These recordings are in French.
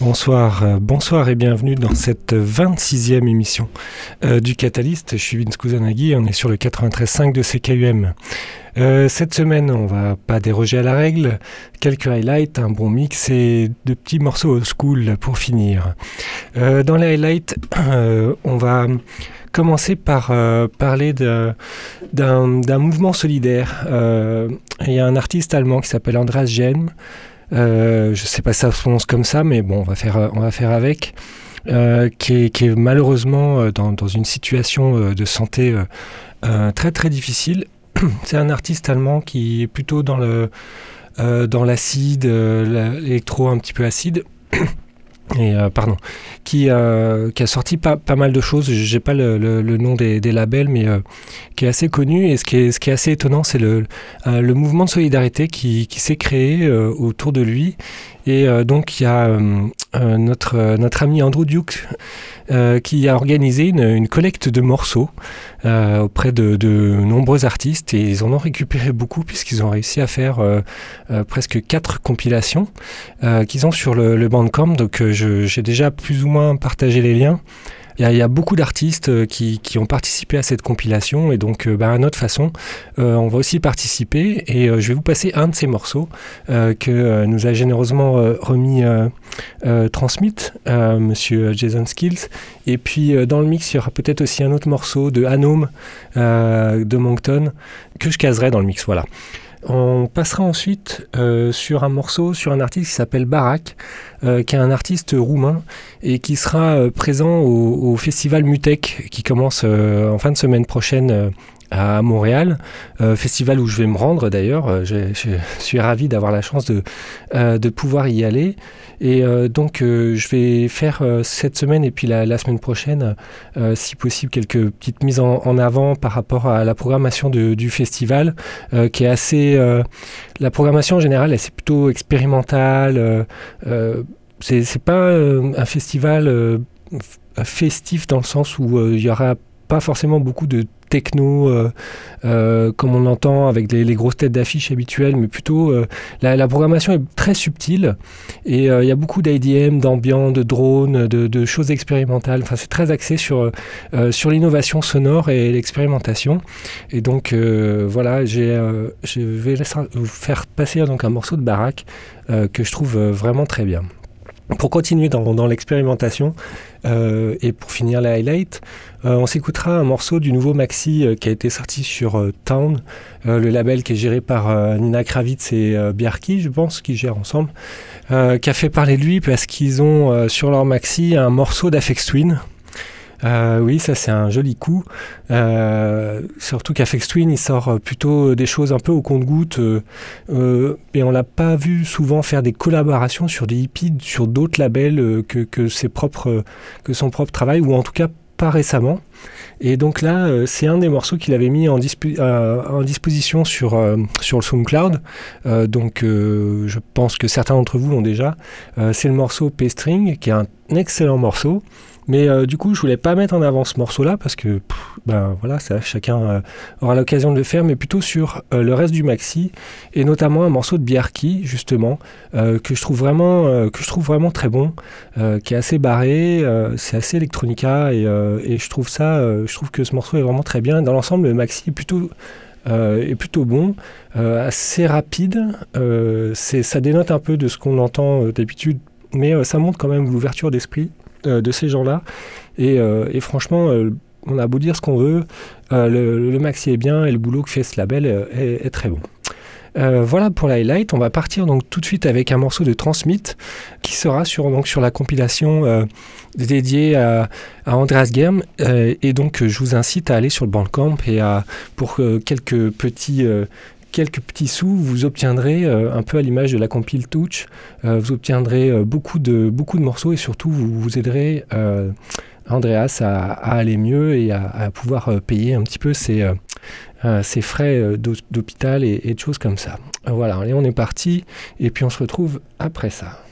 Bonsoir, euh, bonsoir et bienvenue dans cette 26e émission euh, du Catalyst. Je suis Vince Kusanagi, on est sur le 93.5 de CKUM. Euh, cette semaine, on va pas déroger à la règle. Quelques highlights, un bon mix et de petits morceaux old school pour finir. dans les highlights, on va commencer par parler d'un mouvement solidaire. Il y a un artiste allemand qui s'appelle Andreas Jem. Euh, je sais pas si ça se prononce comme ça, mais bon, on va faire, euh, on va faire avec. Euh, qui, est, malheureusement dans, une situation de santé très très difficile. C'est un artiste allemand qui est plutôt dans le dans l'acide, l'électro un petit peu acide. et euh, pardon, qui, euh, qui, a sorti pas, pas mal de choses. J'ai pas le, le, nom des, des, labels, mais euh, qui est assez connu. Et ce qui est, ce qui est assez étonnant, c'est le, le mouvement de solidarité qui, qui s'est créé autour de lui. Et donc il y a notre, notre ami Andrew Duke qui a organisé une, une collecte de morceaux auprès de, de, nombreux artistes et ils en ont récupéré beaucoup puisqu'ils ont réussi à faire presque quatre compilations qu'ils ont sur le, le Bandcamp. Donc j'ai déjà plus ou moins partagé les liens. Il y, a, beaucoup d'artistes euh, qui, ont participé à cette compilation et donc euh, bah, à notre façon, euh, on va aussi participer et je vais vous passer un de ces morceaux que nous a généreusement remis Transmit, monsieur Jason Skills. Et puis dans le mix, il y aura peut-être aussi un autre morceau de Anome de Moncton que je caserai dans le mix. Voilà. On passera ensuite euh, sur un morceau, sur un artiste qui s'appelle Barak, euh, qui est un artiste roumain et qui sera euh, présent au, festival Mutek qui commence en fin de semaine prochaine à Montréal, festival où je vais me rendre d'ailleurs. Je, suis ravi d'avoir la chance de, de pouvoir y aller. Et euh, donc, euh, je vais faire euh, cette semaine et puis la, semaine prochaine, si possible, quelques petites mises en, avant par rapport à la programmation du festival, qui est assez. la programmation en général, c'est plutôt expérimentale. c'est pas un festival festif dans le sens où il y aura pas forcément beaucoup de techno euh, euh, comme on l'entend avec les, grosses têtes d'affiches habituelles, mais plutôt euh, la, programmation est très subtile et il y a beaucoup d'IDM, d'ambiance, de drones, de, choses expérimentales. C'est très axé sur, l'innovation sonore et l'expérimentation. Et donc voilà, je vais vous faire passer donc un morceau de baraque que je trouve vraiment très bien. Pour continuer dans, l'expérimentation et pour finir les highlights, euh, on s'écoutera un morceau du nouveau maxi euh, qui a été sorti sur euh, Town, le label qui est géré par Nina Kravitz et Bjarki, je pense, qui gèrent ensemble, qui a fait parler de lui parce qu'ils ont sur leur maxi un morceau d'Afex Twin. oui, ça c'est un joli coup. surtout qu'Afex Twin, il sort plutôt des choses un peu au compte-goutte. et on l'a pas vu souvent faire des collaborations sur des hippies, sur d'autres labels que, que, ses propres, que son propre travail, ou en tout cas pas récemment. Et donc là, euh, c'est un des morceaux qu'il avait mis en, euh, en disposition sur, euh, sur le SoundCloud. donc je pense que certains d'entre vous l'ont déjà. c'est le morceau P-String, qui est un excellent morceau. Mais euh, du coup, je voulais pas mettre en avant ce morceau-là parce que, ben voilà, chacun euh, aura l'occasion de le faire, mais plutôt sur euh, le reste du maxi et notamment un morceau de Bjarki justement que je trouve vraiment que je trouve vraiment très bon, qui est assez barré, c'est assez electronica et, et, je trouve ça, je trouve que ce morceau est vraiment très bien. Dans l'ensemble, le maxi est plutôt est plutôt bon, assez rapide. ça dénote un peu de ce qu'on entend d'habitude, mais ça montre quand même l'ouverture d'esprit de ces gens-là. Et, euh, franchement, euh, on a beau dire ce qu'on veut, le, maxi est bien et le boulot que fait ce label est, très bon. voilà pour l'highlight. On va partir donc tout de suite avec un morceau de Transmit qui sera sur, donc, sur la compilation dédiée à, Andreas Germ. et donc je vous incite à aller sur le Bandcamp et à, pour quelques petits quelques petits sous, vous obtiendrez, euh, un peu à l'image de la compile Touch, euh, vous obtiendrez euh, beaucoup, de, beaucoup de morceaux et surtout vous, vous aiderez Andreas à, aller mieux et à, pouvoir payer un petit peu ses, frais d'hôpital et, et, de choses comme ça. Voilà, allez, on est parti et puis on se retrouve après ça.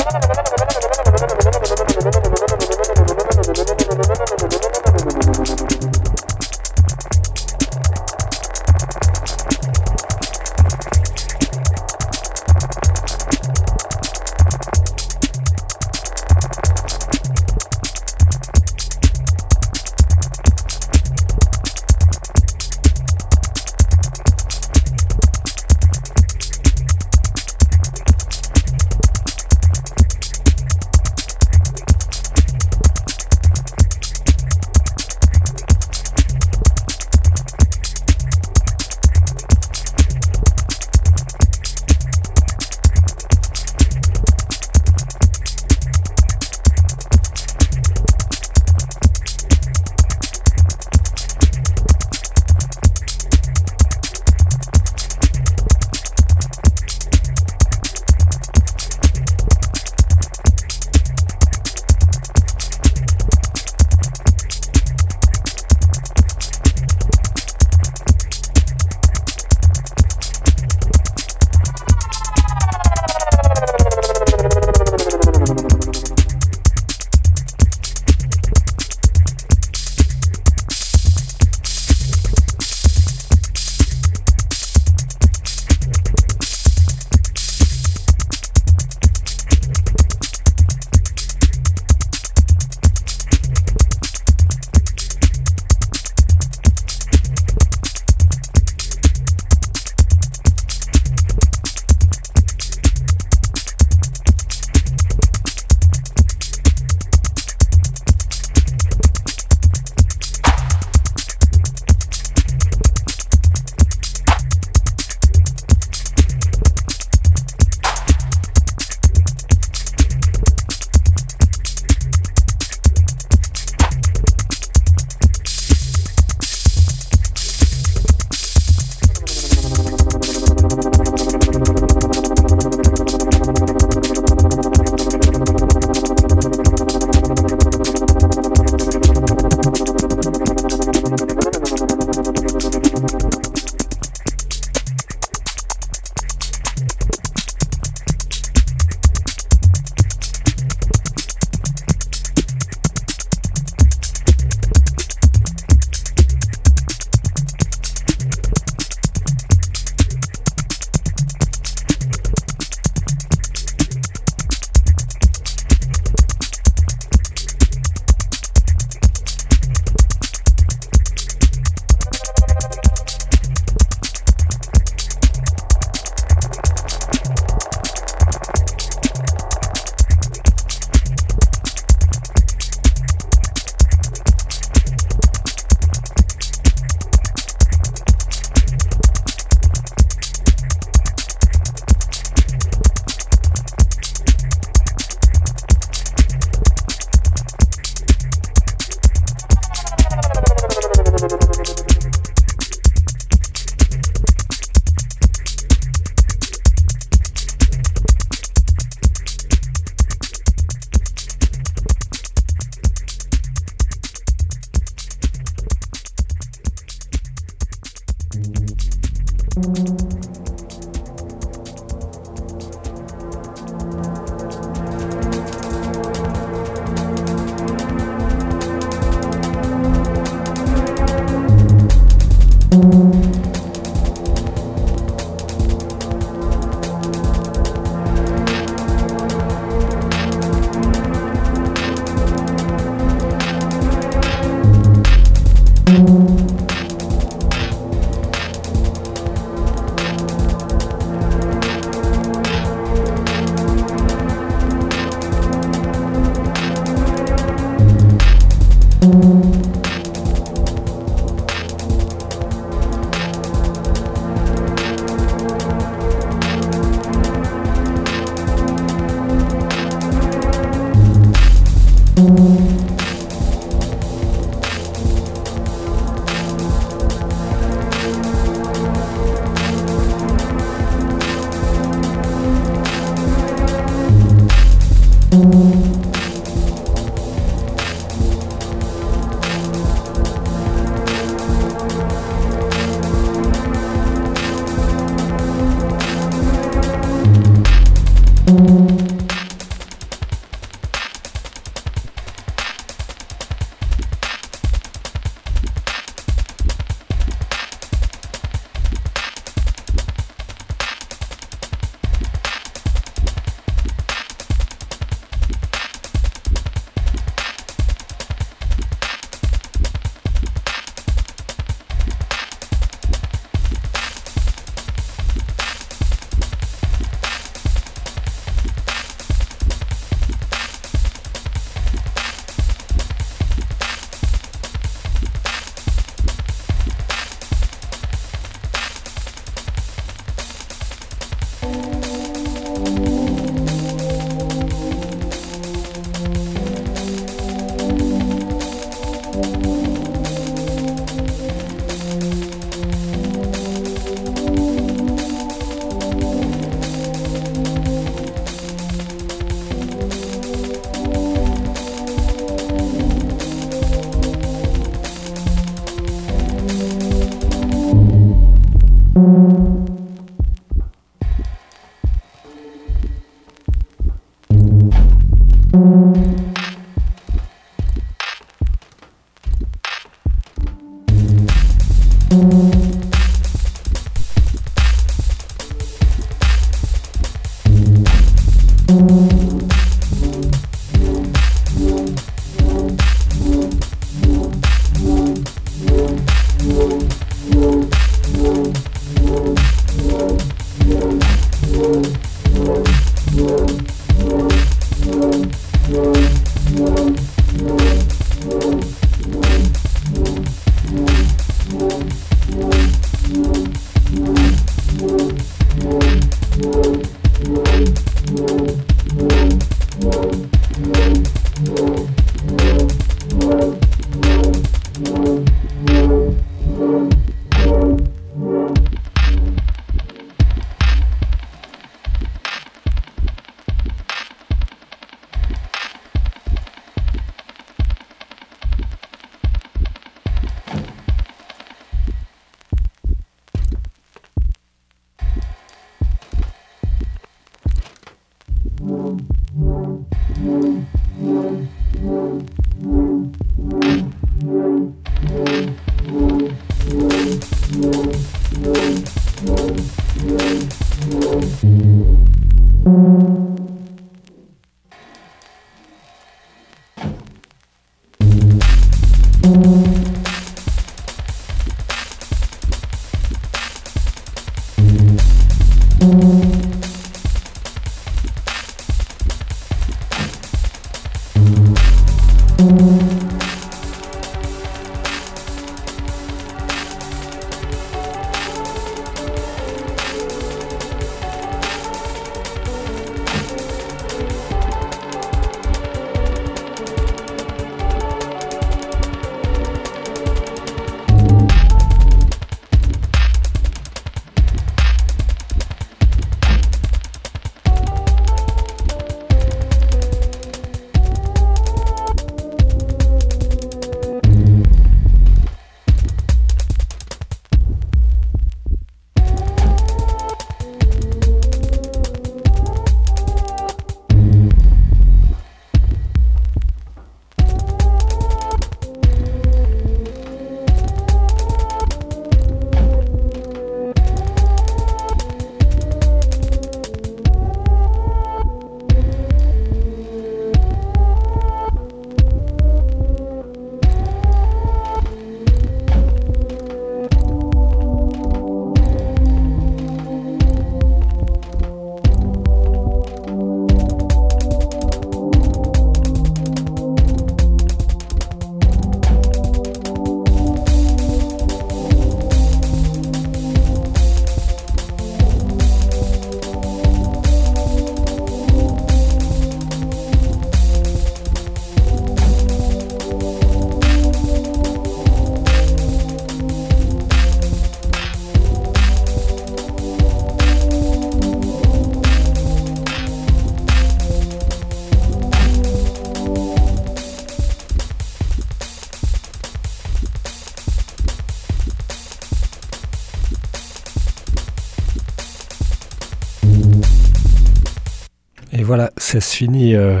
Ça se finit euh,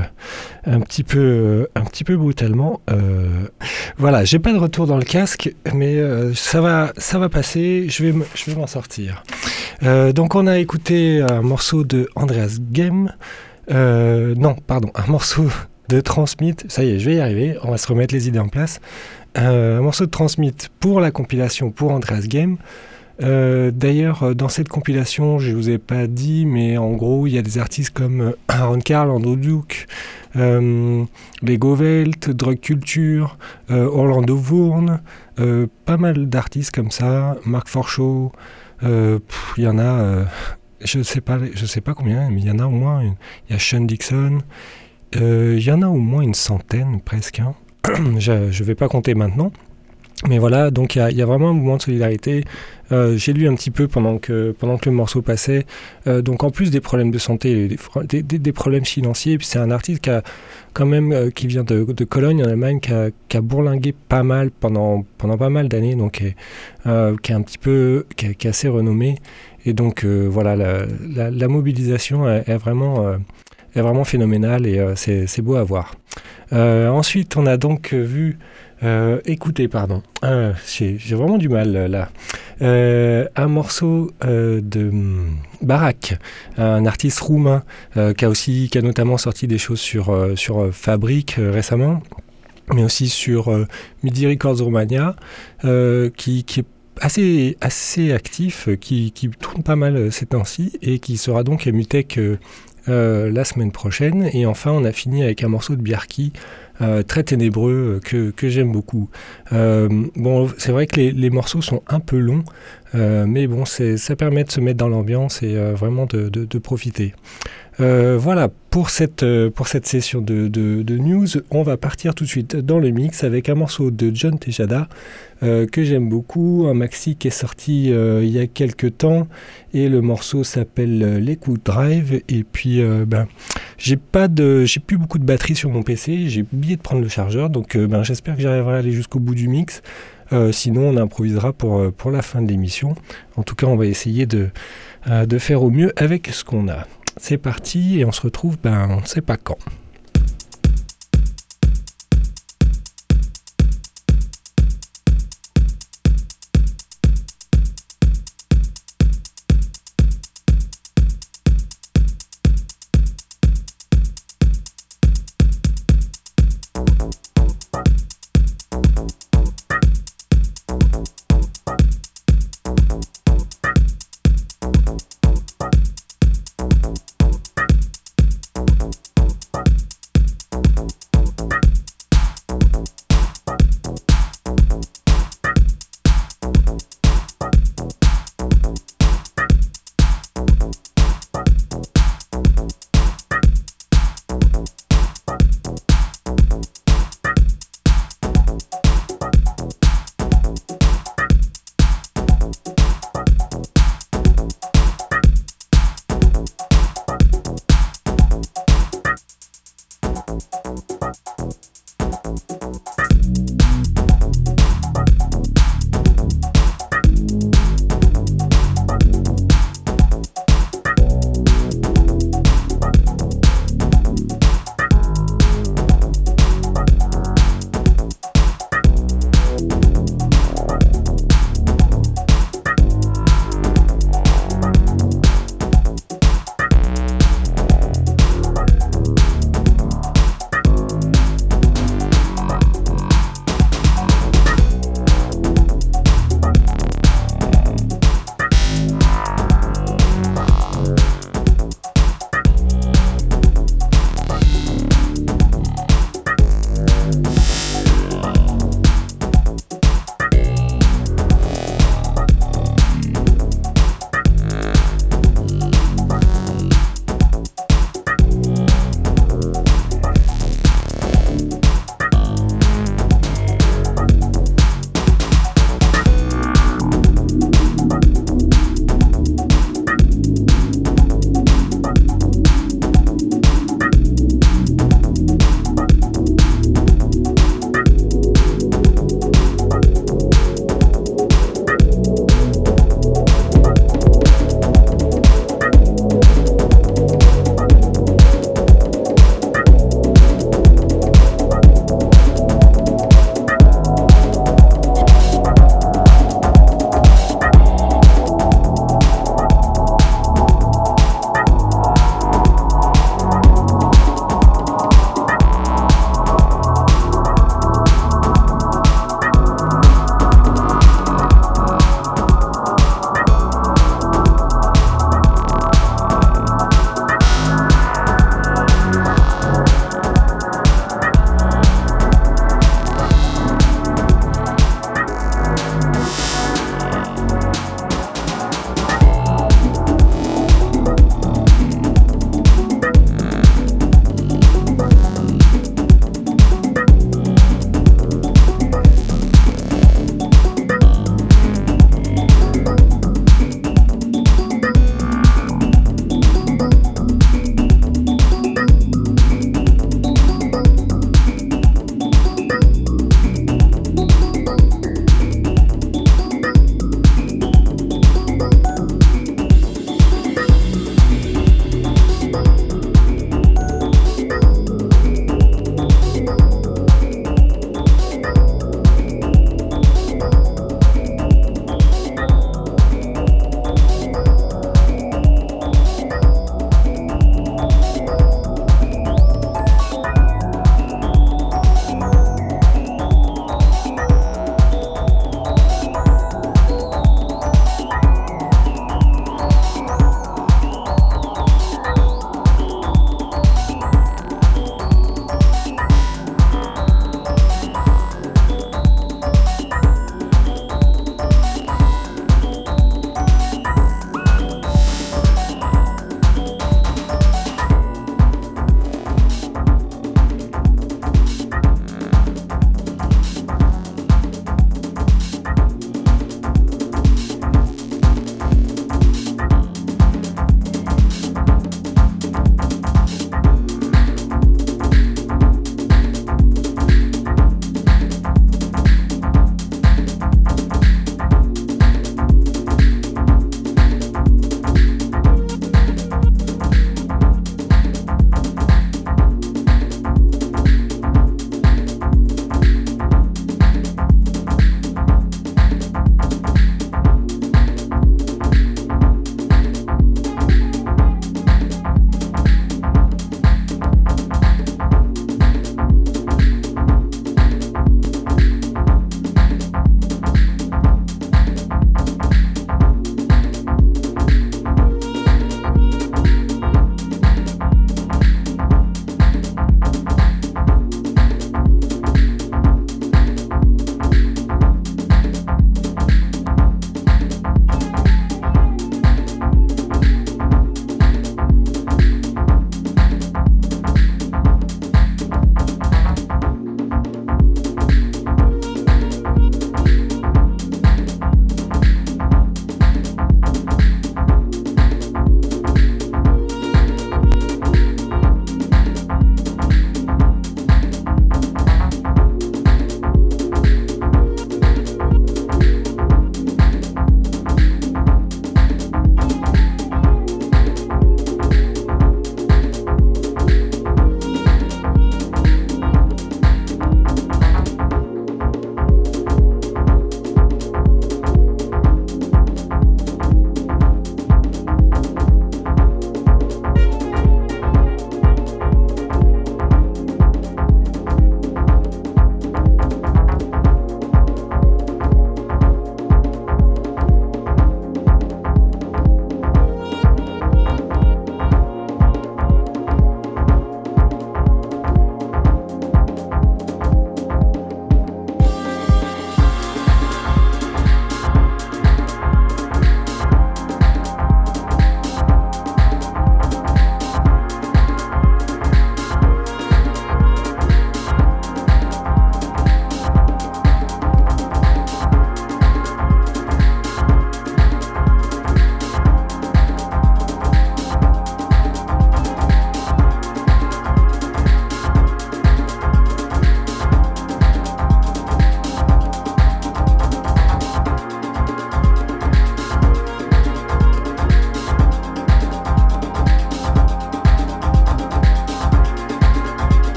un, petit peu, euh, un petit peu brutalement. Euh, voilà, j'ai pas de retour dans le casque, mais ça, va, ça va passer, je vais, je vais m'en sortir. donc on a écouté un morceau de Andreas Game. non, pardon, un morceau de Transmit. Ça y est, je vais y arriver, on va se remettre les idées en place. un morceau de Transmit pour la compilation pour Andreas Game. Euh, d'ailleurs, euh, dans cette compilation, je ne vous ai pas dit, mais en gros, il y a des artistes comme euh, Aaron Carl, Andrew Duke, euh, Lego Welt, Drug Culture, Orlando Vourne, pas mal d'artistes comme ça, Mark Forshaw, il y en a, je ne sais, pas, sais pas combien, mais il y en a au moins, il y a Sean Dixon, il y en a au moins une centaine presque, hein. je ne vais pas compter maintenant. Mais voilà, donc il y, a vraiment un mouvement de solidarité. Euh, j'ai lu un petit peu pendant que, pendant que le morceau passait. Euh, donc en plus des problèmes de santé, des, problèmes financiers, c'est un artiste qui a quand même euh, qui vient de, Cologne en Allemagne, qui a, bourlingué pas mal pendant, pendant pas mal d'années, donc qui est, un petit peu, qui est, assez renommé. Et donc voilà, la, mobilisation est, vraiment est vraiment phénoménal et c'est beau à voir. ensuite, on a donc vu euh, écoutez, pardon, euh, j'ai vraiment du mal là. Euh, un morceau de Barak, un artiste roumain qui a aussi, qui a notamment sorti des choses sur, sur Fabric récemment, mais aussi sur Midi Records Romania, qui, qui, est assez, assez actif, qui, qui tourne pas mal ces temps-ci et qui sera donc à Mutech la semaine prochaine. Et enfin, on a fini avec un morceau de Biarki euh, très ténébreux euh, que, j'aime beaucoup. Euh, bon, c'est vrai que les, morceaux sont un peu longs, mais bon, ça permet de se mettre dans l'ambiance et vraiment de profiter. Euh, voilà, pour cette, euh, session de, news, on va partir tout de suite dans le mix avec un morceau de John Tejada euh, que j'aime beaucoup, un maxi qui est sorti il y a quelques temps et le morceau s'appelle l'écoute Drive et puis ben, j'ai pas de j'ai plus beaucoup de batterie sur mon PC, j'ai oublié de prendre le chargeur donc ben, j'espère que j'arriverai à aller jusqu'au bout du mix. sinon, on improvisera pour, la fin de l'émission. En tout cas, on va essayer de faire au mieux avec ce qu'on a. C'est parti et on se retrouve, ben, on ne sait pas quand.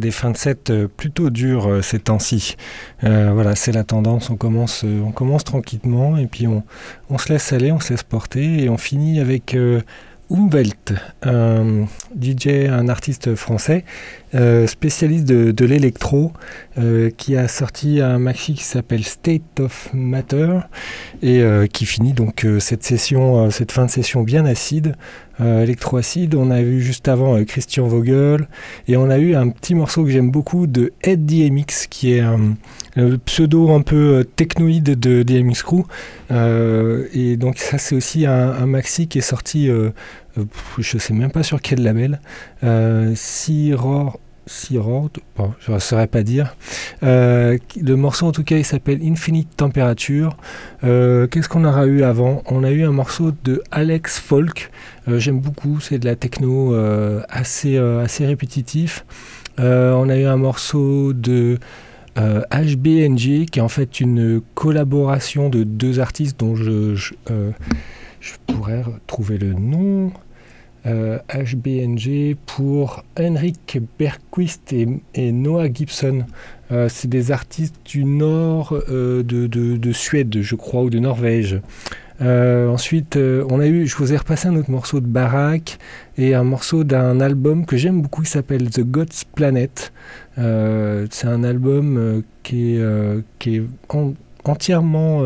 Des fins de set plutôt dures ces temps-ci. voilà, c'est la tendance. On commence, on commence tranquillement et puis on, on, se laisse aller, on se laisse porter et on finit avec Umwelt, un DJ, un artiste français, euh, spécialiste de, l'électro, euh, qui a sorti un maxi qui s'appelle State of Matter et euh, qui finit donc cette session, cette fin de session bien acide, électro-acide. On a vu juste avant Christian Vogel et on a eu un petit morceau que j'aime beaucoup de Ed DMX qui est un, pseudo un peu technoïde de DMX Crew. et donc ça c'est aussi un, maxi qui est sorti je sais même pas sur quel label, euh, Siror, bon, je ne saurais pas dire. Euh, le morceau en tout cas il s'appelle Infinite Temperature. Euh, qu'est-ce qu'on aura eu avant? On a eu un morceau de Alex Folk. J'aime beaucoup, c'est de la techno assez, assez répétitif. on a eu un morceau de HBNG qui est en fait une collaboration de deux artistes dont je, je, pourrais trouver le nom. HBNG euh, pour Henrik Bergquist et, Noah Gibson. Euh, c'est des artistes du nord euh, de, Suède, je crois, ou de Norvège. ensuite, on a eu, je vous ai repassé un autre morceau de Barak et un morceau d'un album que j'aime beaucoup qui s'appelle The God's Planet. c'est un album qui est entièrement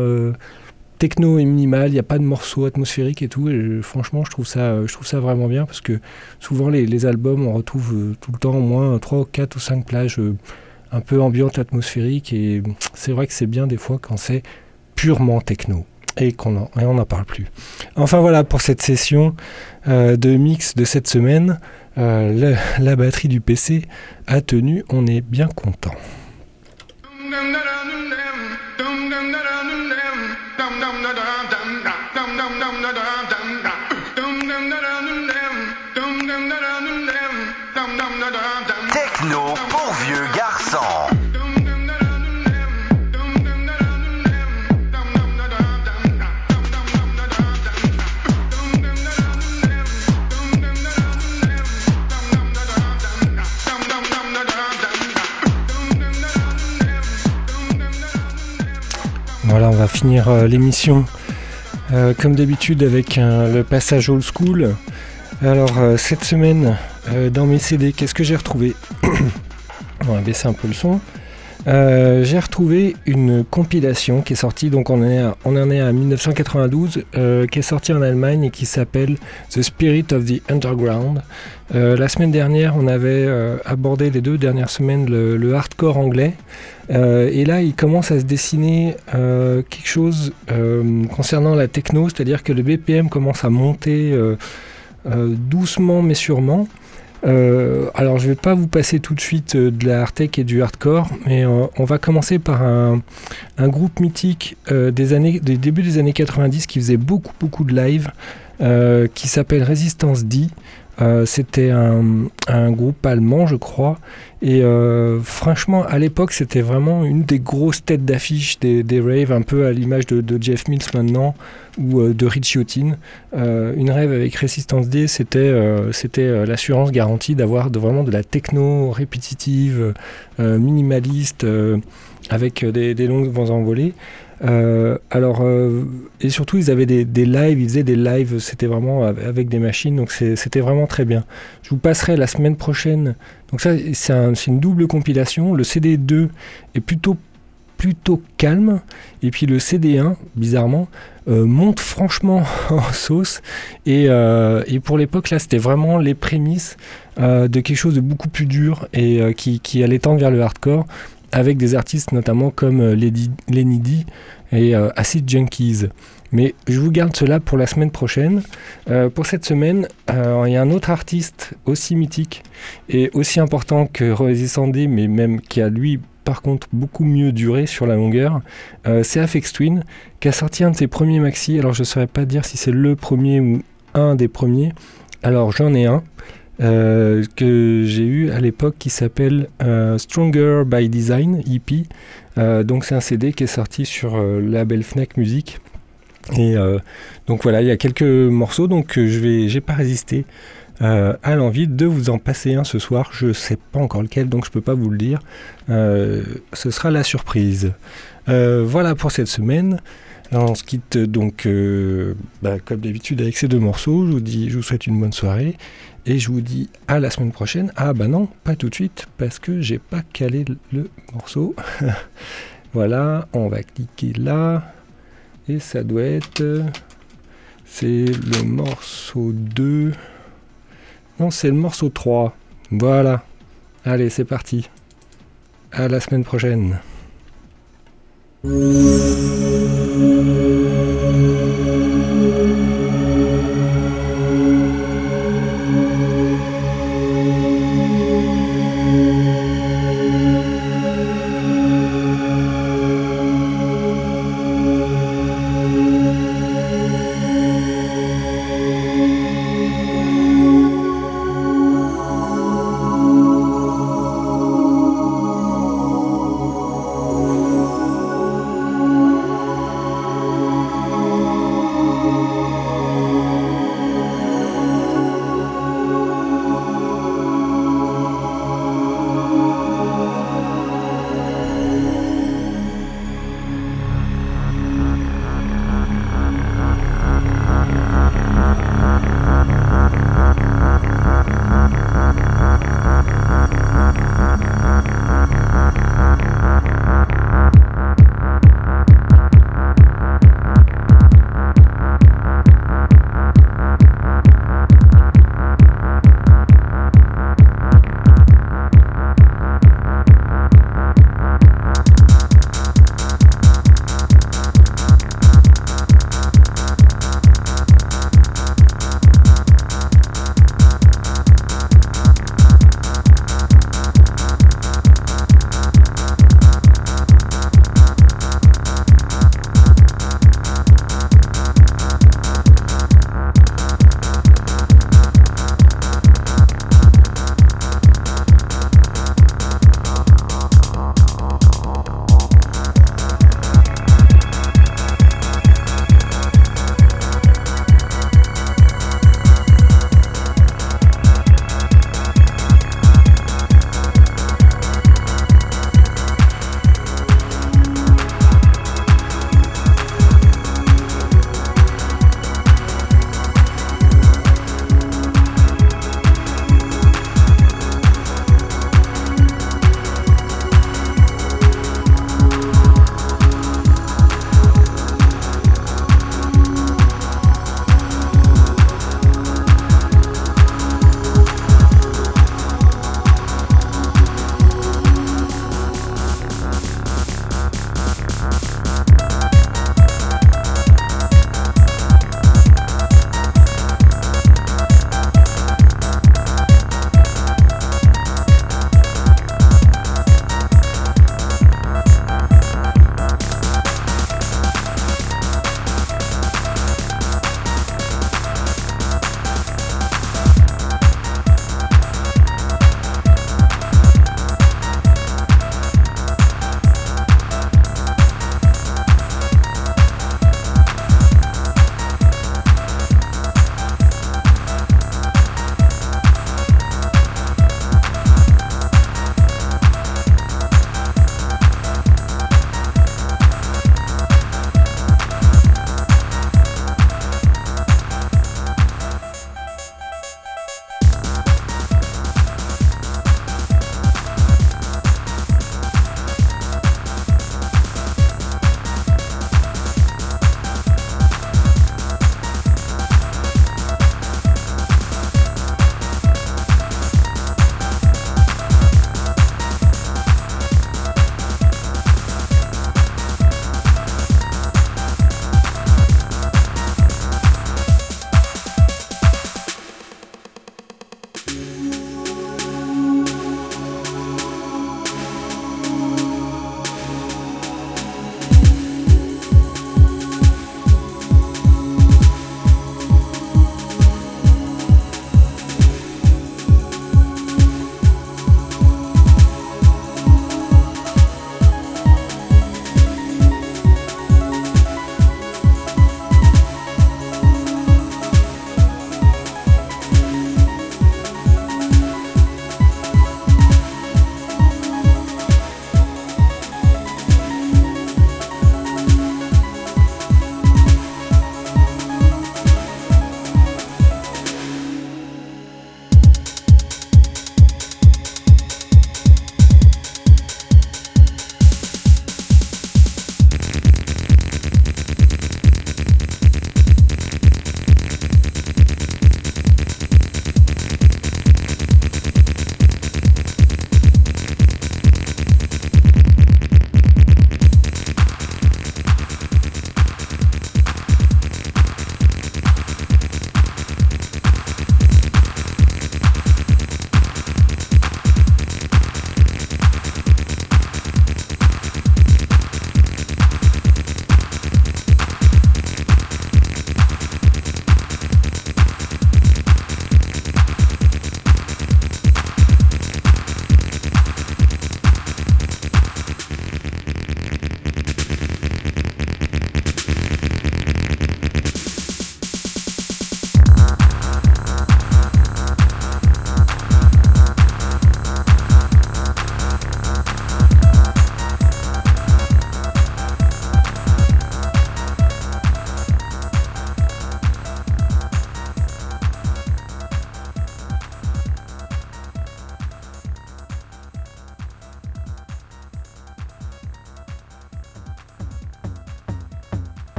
techno et minimal, il n'y a pas de morceaux atmosphériques et tout. Et franchement, je trouve, ça, je trouve ça vraiment bien parce que souvent les, albums, on retrouve euh, tout le temps au moins 3, 4 ou 5 plages euh, un peu ambiantes, atmosphériques. Et c'est vrai que c'est bien des fois quand c'est purement techno et qu'on on n'en parle plus. Enfin voilà pour cette session euh, de mix de cette semaine. la batterie du PC a tenu, on est bien content. Voilà, on va finir euh, l'émission euh, comme d'habitude avec le passage old school. Alors euh, cette semaine dans mes CD, qu'est-ce que j'ai retrouvé? On va baisser un peu le son. j'ai retrouvé une compilation qui est sortie, donc on, en est à 1992, qui est sortie en Allemagne et qui s'appelle The Spirit of the Underground. la semaine dernière, on avait abordé les deux dernières semaines le hardcore anglais. Euh, et là, il commence à se dessiner euh, quelque chose euh, concernant la techno, c'est-à-dire que le BPM commence à monter doucement mais sûrement. Alors je ne vais pas vous passer tout de suite de la hard et du hardcore, mais on va commencer par un, groupe mythique des, années, des débuts des années 90 qui faisait beaucoup beaucoup de live, qui s'appelle Resistance D. Euh, c'était un, groupe allemand, je crois. Et euh, franchement, à l'époque, c'était vraiment une des grosses têtes d'affiche des, raves, un peu à l'image de, Jeff Mills maintenant ou euh, de Rich Yotin. une rêve avec Resistance D, c'était c'était l'assurance garantie d'avoir de, vraiment de la techno répétitive, minimaliste, avec des, des longues vents envolées. Euh, alors, euh, et surtout, ils avaient des, lives, ils faisaient des lives, c'était vraiment avec des machines, donc c'était vraiment très bien. Je vous passerai la semaine prochaine. Donc, ça, c'est une double compilation. Le CD2 est plutôt plutôt calme et puis le CD1 bizarrement euh, monte franchement en sauce et, et pour l'époque là c'était vraiment les prémices de quelque chose de beaucoup plus dur et qui, qui allait tendre vers le hardcore avec des artistes notamment comme euh, Lady, Lenny D et euh, Acid Junkies. Mais je vous garde cela pour la semaine prochaine. Euh, pour cette semaine, il y a un autre artiste aussi mythique et aussi important que D, mais même qui a lui par contre beaucoup mieux duré sur la longueur. c'est Afex Twin qui a sorti un de ses premiers maxi. Alors je ne saurais pas dire si c'est le premier ou un des premiers. Alors j'en ai un. Euh, que j'ai eu à l'époque qui s'appelle euh, Stronger by Design, EP. Euh, donc c'est un CD qui est sorti sur le label Fnac Music. Et donc voilà, il y a quelques morceaux, donc je vais, j'ai pas résisté a l'envie de vous en passer un ce soir. Je ne sais pas encore lequel, donc je ne peux pas vous le dire. Ce sera la surprise. Voilà pour cette semaine. on se quitte donc, bah, comme d'habitude, avec ces deux morceaux. Je vous, dis, je vous souhaite une bonne soirée. Et je vous dis à la semaine prochaine. Ah bah non, pas tout de suite, parce que j'ai pas calé le morceau. voilà, on va cliquer là. Et ça doit être... C'est le morceau 2. Non, c'est le morceau 3. Voilà. Allez, c'est parti. À la semaine prochaine.